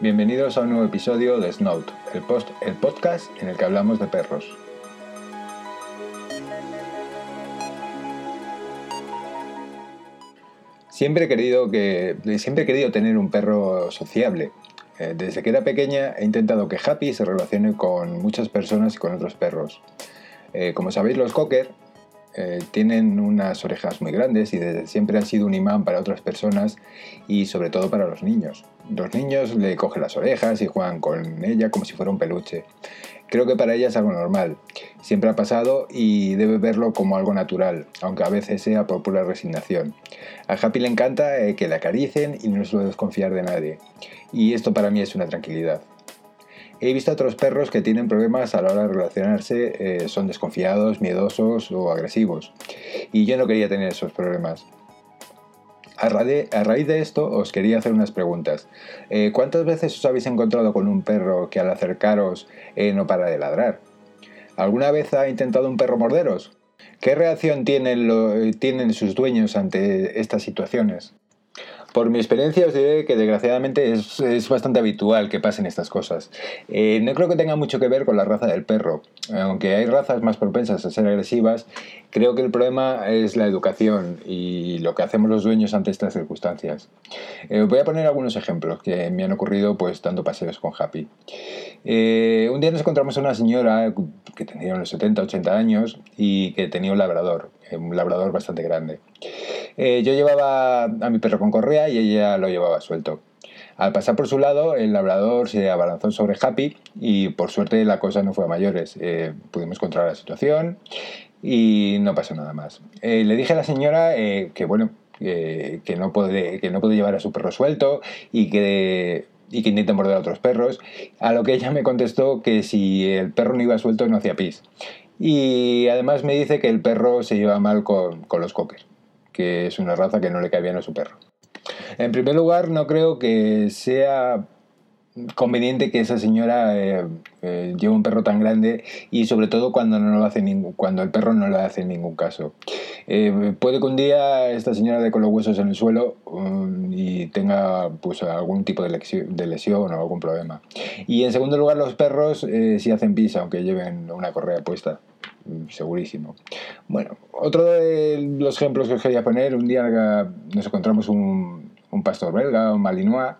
Bienvenidos a un nuevo episodio de Snout, el, post, el podcast en el que hablamos de perros. Siempre he querido, que, siempre he querido tener un perro sociable. Eh, desde que era pequeña he intentado que Happy se relacione con muchas personas y con otros perros. Eh, como sabéis, los cocker eh, tienen unas orejas muy grandes y desde siempre han sido un imán para otras personas y sobre todo para los niños. Los niños le cogen las orejas y juegan con ella como si fuera un peluche. Creo que para ella es algo normal. Siempre ha pasado y debe verlo como algo natural, aunque a veces sea por pura resignación. A Happy le encanta eh, que la acaricen y no suele desconfiar de nadie. Y esto para mí es una tranquilidad. He visto otros perros que tienen problemas a la hora de relacionarse, eh, son desconfiados, miedosos o agresivos. Y yo no quería tener esos problemas. A, raíz de esto os quería hacer unas preguntas. Eh, ¿Cuántas veces os habéis encontrado con un perro que al acercaros eh, no para de ladrar? ¿Alguna vez ha intentado un perro morderos? ¿Qué reacción tienen sus dueños ante estas situaciones? Por mi experiencia os diré que desgraciadamente es, bastante habitual que pasen estas cosas. Eh, no creo que tenga mucho que ver con la raza del perro. Aunque hay razas más propensas a ser agresivas, creo que el problema es la educación y lo que hacemos los dueños ante estas circunstancias. Eh, voy a poner algunos ejemplos que me han ocurrido pues dando paseos con Happy. Eh, un día nos encontramos a una señora que tenía unos 70, 80 años y que tenía un labrador, un labrador bastante grande. Eh, yo llevaba a mi perro con correa y ella lo llevaba suelto. Al pasar por su lado, el labrador se abalanzó sobre Happy y por suerte la cosa no fue a mayores. Eh, pudimos controlar la situación y no pasó nada más. Eh, le dije a la señora que bueno, que, no puede, que no puede llevar a su perro suelto y que y que intente morder a otros perros, a lo que ella me contestó que si el perro no iba suelto no hacía pis. Y además me dice que el perro se lleva mal con, con los cocker que es una raza que no le cae bien a su perro. En primer lugar, no creo que sea conveniente que esa señora eh, eh, lleve un perro tan grande y sobre todo cuando no lo hace ningún, cuando el perro no le hace ningún caso. Eh, puede que un día esta señora dé con los huesos en el suelo um, y tenga pues, algún tipo de lesión, de lesión, o algún problema. Y en segundo lugar, los perros sí hacen pis aunque lleven una correa puesta segurísimo. Bueno, otro de los ejemplos que os quería poner, un día nos encontramos un, pastor belga, un malinois,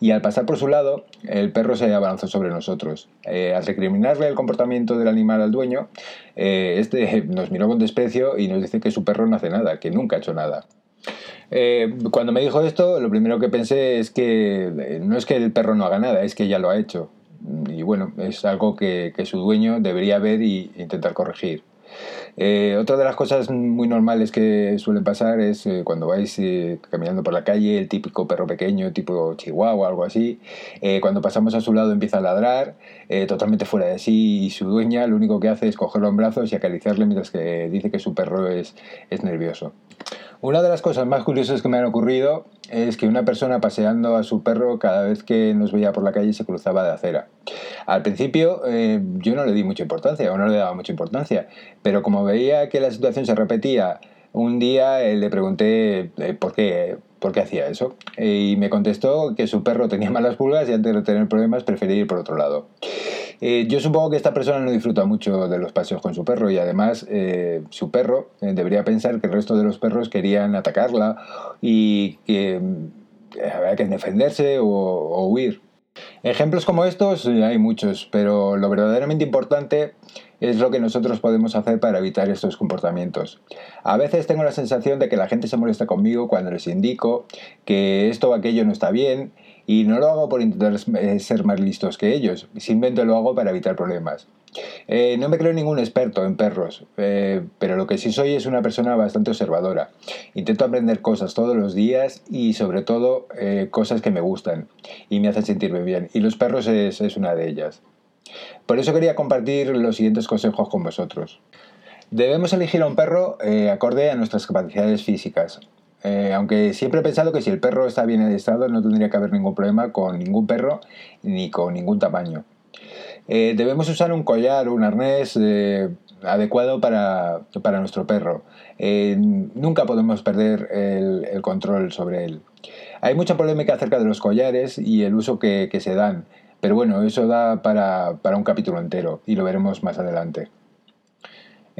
y al pasar por su lado, el perro se abalanzó sobre nosotros. Eh, al recriminarle el comportamiento del animal al dueño, eh, este nos miró con desprecio y nos dice que su perro no hace nada, que nunca ha hecho nada. Eh, cuando me dijo esto, lo primero que pensé es que no es que el perro no haga nada, es que ya lo ha hecho y bueno, es algo que, su dueño debería ver e intentar corregir. Eh, otra de las cosas muy normales que suelen pasar es eh, cuando vais eh, caminando por la calle, el típico perro pequeño, tipo chihuahua o algo así, cuando pasamos a su lado empieza a ladrar, totalmente fuera de sí, y su dueña lo único que hace es cogerlo en brazos y acariciarle mientras que dice que su perro es, es nervioso. Una de las cosas más curiosas que me han ocurrido es que una persona paseando a su perro cada vez que nos veía por la calle se cruzaba de acera. Al principio eh, yo no le di mucha importancia o no le daba mucha importancia, pero como veía que la situación se repetía, un día eh, le pregunté eh, por qué, por qué hacía eso y me contestó que su perro tenía malas pulgas y antes de tener problemas prefería ir por otro lado. Eh, yo supongo que esta persona no disfruta mucho de los paseos con su perro y además eh, su perro eh, debería pensar que el resto de los perros querían atacarla y que había que defenderse o, huir. Ejemplos como estos hay muchos, pero lo verdaderamente importante es lo que nosotros podemos hacer para evitar estos comportamientos. A veces tengo la sensación de que la gente se molesta conmigo cuando les indico que esto o aquello no está bien y no lo hago por intentar eh, ser más listos que ellos, simplemente lo hago para evitar problemas. Eh, no me creo ningún experto en perros, eh, pero lo que sí soy es una persona bastante observadora. Intento aprender cosas todos los días y sobre todo cosas que me gustan y me hacen sentirme bien. Y los perros es, una de ellas. Por eso quería compartir los siguientes consejos con vosotros. Debemos elegir a un perro acorde a nuestras capacidades físicas. Eh, aunque siempre he pensado que si el perro está bien estado no tendría que haber ningún problema con ningún perro ni con ningún tamaño. Eh, debemos usar un collar o un arnés eh, adecuado para, nuestro perro. Nunca podemos perder el, control sobre él. Hay mucha polémica acerca de los collares y el uso que, se dan, pero bueno, eso da para, para un capítulo entero y lo veremos más adelante.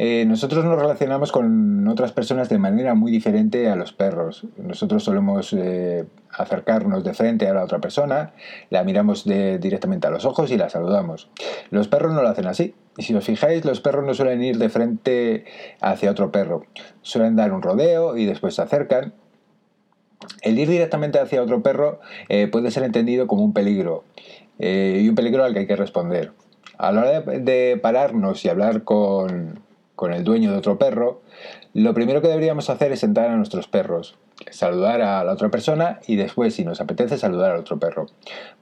Eh, nosotros nos relacionamos con otras personas de manera muy diferente a los perros. Nosotros solemos eh, acercarnos de frente a la otra persona, la miramos directamente a los ojos y la saludamos. Los perros no lo hacen así. Y si os fijáis, los perros no suelen ir de frente hacia otro perro. Suelen dar un rodeo y después se acercan. El ir directamente hacia otro perro eh, puede ser entendido como un peligro y un peligro al que hay que responder. A la hora de pararnos y hablar con, con el dueño de otro perro, lo primero que deberíamos hacer es sentar a nuestros perros, saludar a la otra persona y después, si nos apetece, saludar al otro perro.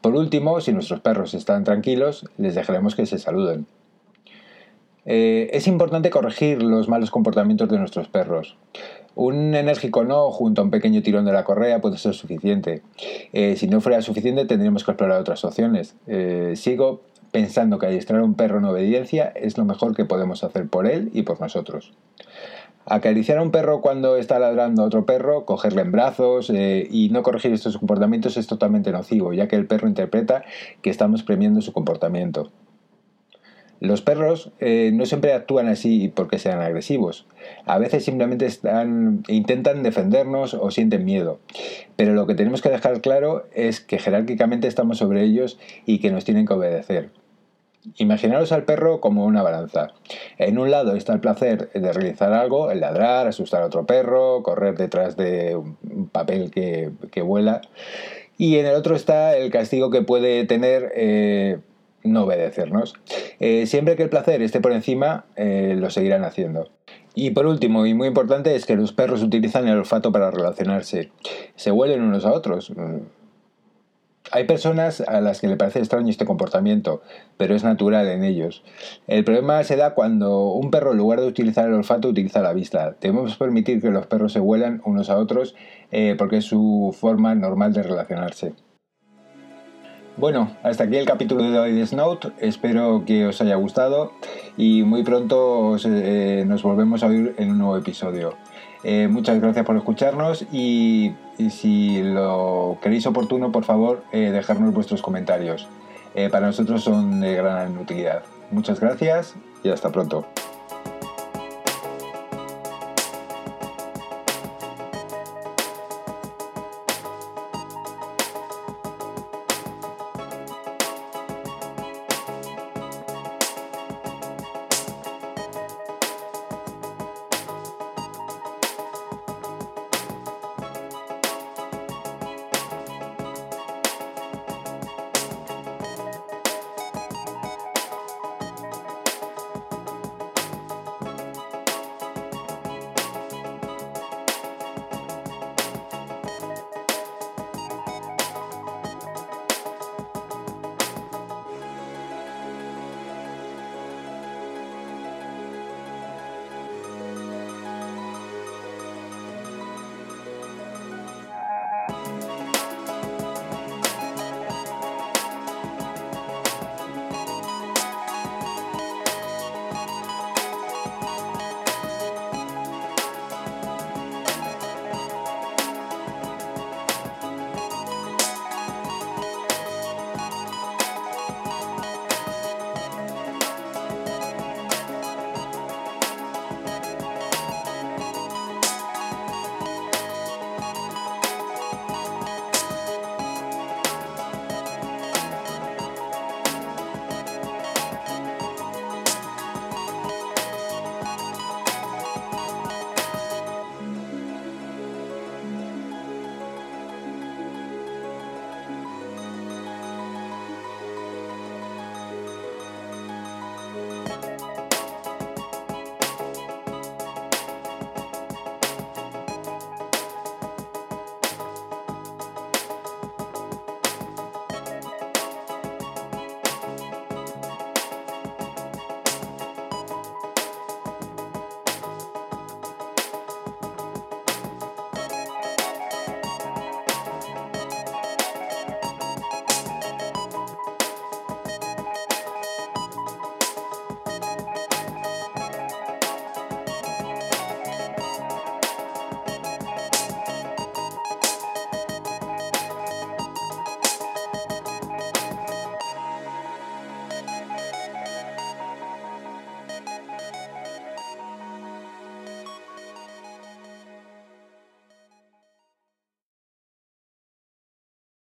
Por último, si nuestros perros están tranquilos, les dejaremos que se saluden. Eh, es importante corregir los malos comportamientos de nuestros perros. Un enérgico no junto a un pequeño tirón de la correa puede ser suficiente. Eh, si no fuera suficiente tendríamos que explorar otras opciones. Eh, sigo pensando que adiestrar a un perro en obediencia es lo mejor que podemos hacer por él y por nosotros. Acariciar a un perro cuando está ladrando a otro perro, cogerle en brazos eh, y no corregir estos comportamientos es totalmente nocivo, ya que el perro interpreta que estamos premiando su comportamiento. Los perros eh, no siempre actúan así porque sean agresivos. A veces simplemente están, intentan defendernos o sienten miedo. Pero lo que tenemos que dejar claro es que jerárquicamente estamos sobre ellos y que nos tienen que obedecer. Imaginaros al perro como una balanza. En un lado está el placer de realizar algo, el ladrar, asustar a otro perro, correr detrás de un papel que, vuela. Y en el otro está el castigo que puede tener eh, no obedecernos. Eh, siempre que el placer esté por encima, eh, lo seguirán haciendo. Y por último, y muy importante, es que los perros utilizan el olfato para relacionarse. Se huelen unos a otros. Hay personas a las que le parece extraño este comportamiento, pero es natural en ellos. El problema se da cuando un perro en lugar de utilizar el olfato utiliza la vista. Debemos permitir que los perros se huelan unos a otros eh, porque es su forma normal de relacionarse. Bueno, hasta aquí el capítulo de hoy de Snout. Espero que os haya gustado y muy pronto eh, nos volvemos a oír en un nuevo episodio. Eh, muchas gracias por escucharnos y, si lo queréis oportuno, por favor, eh, dejarnos vuestros comentarios. para nosotros son de gran utilidad. Muchas gracias y hasta pronto.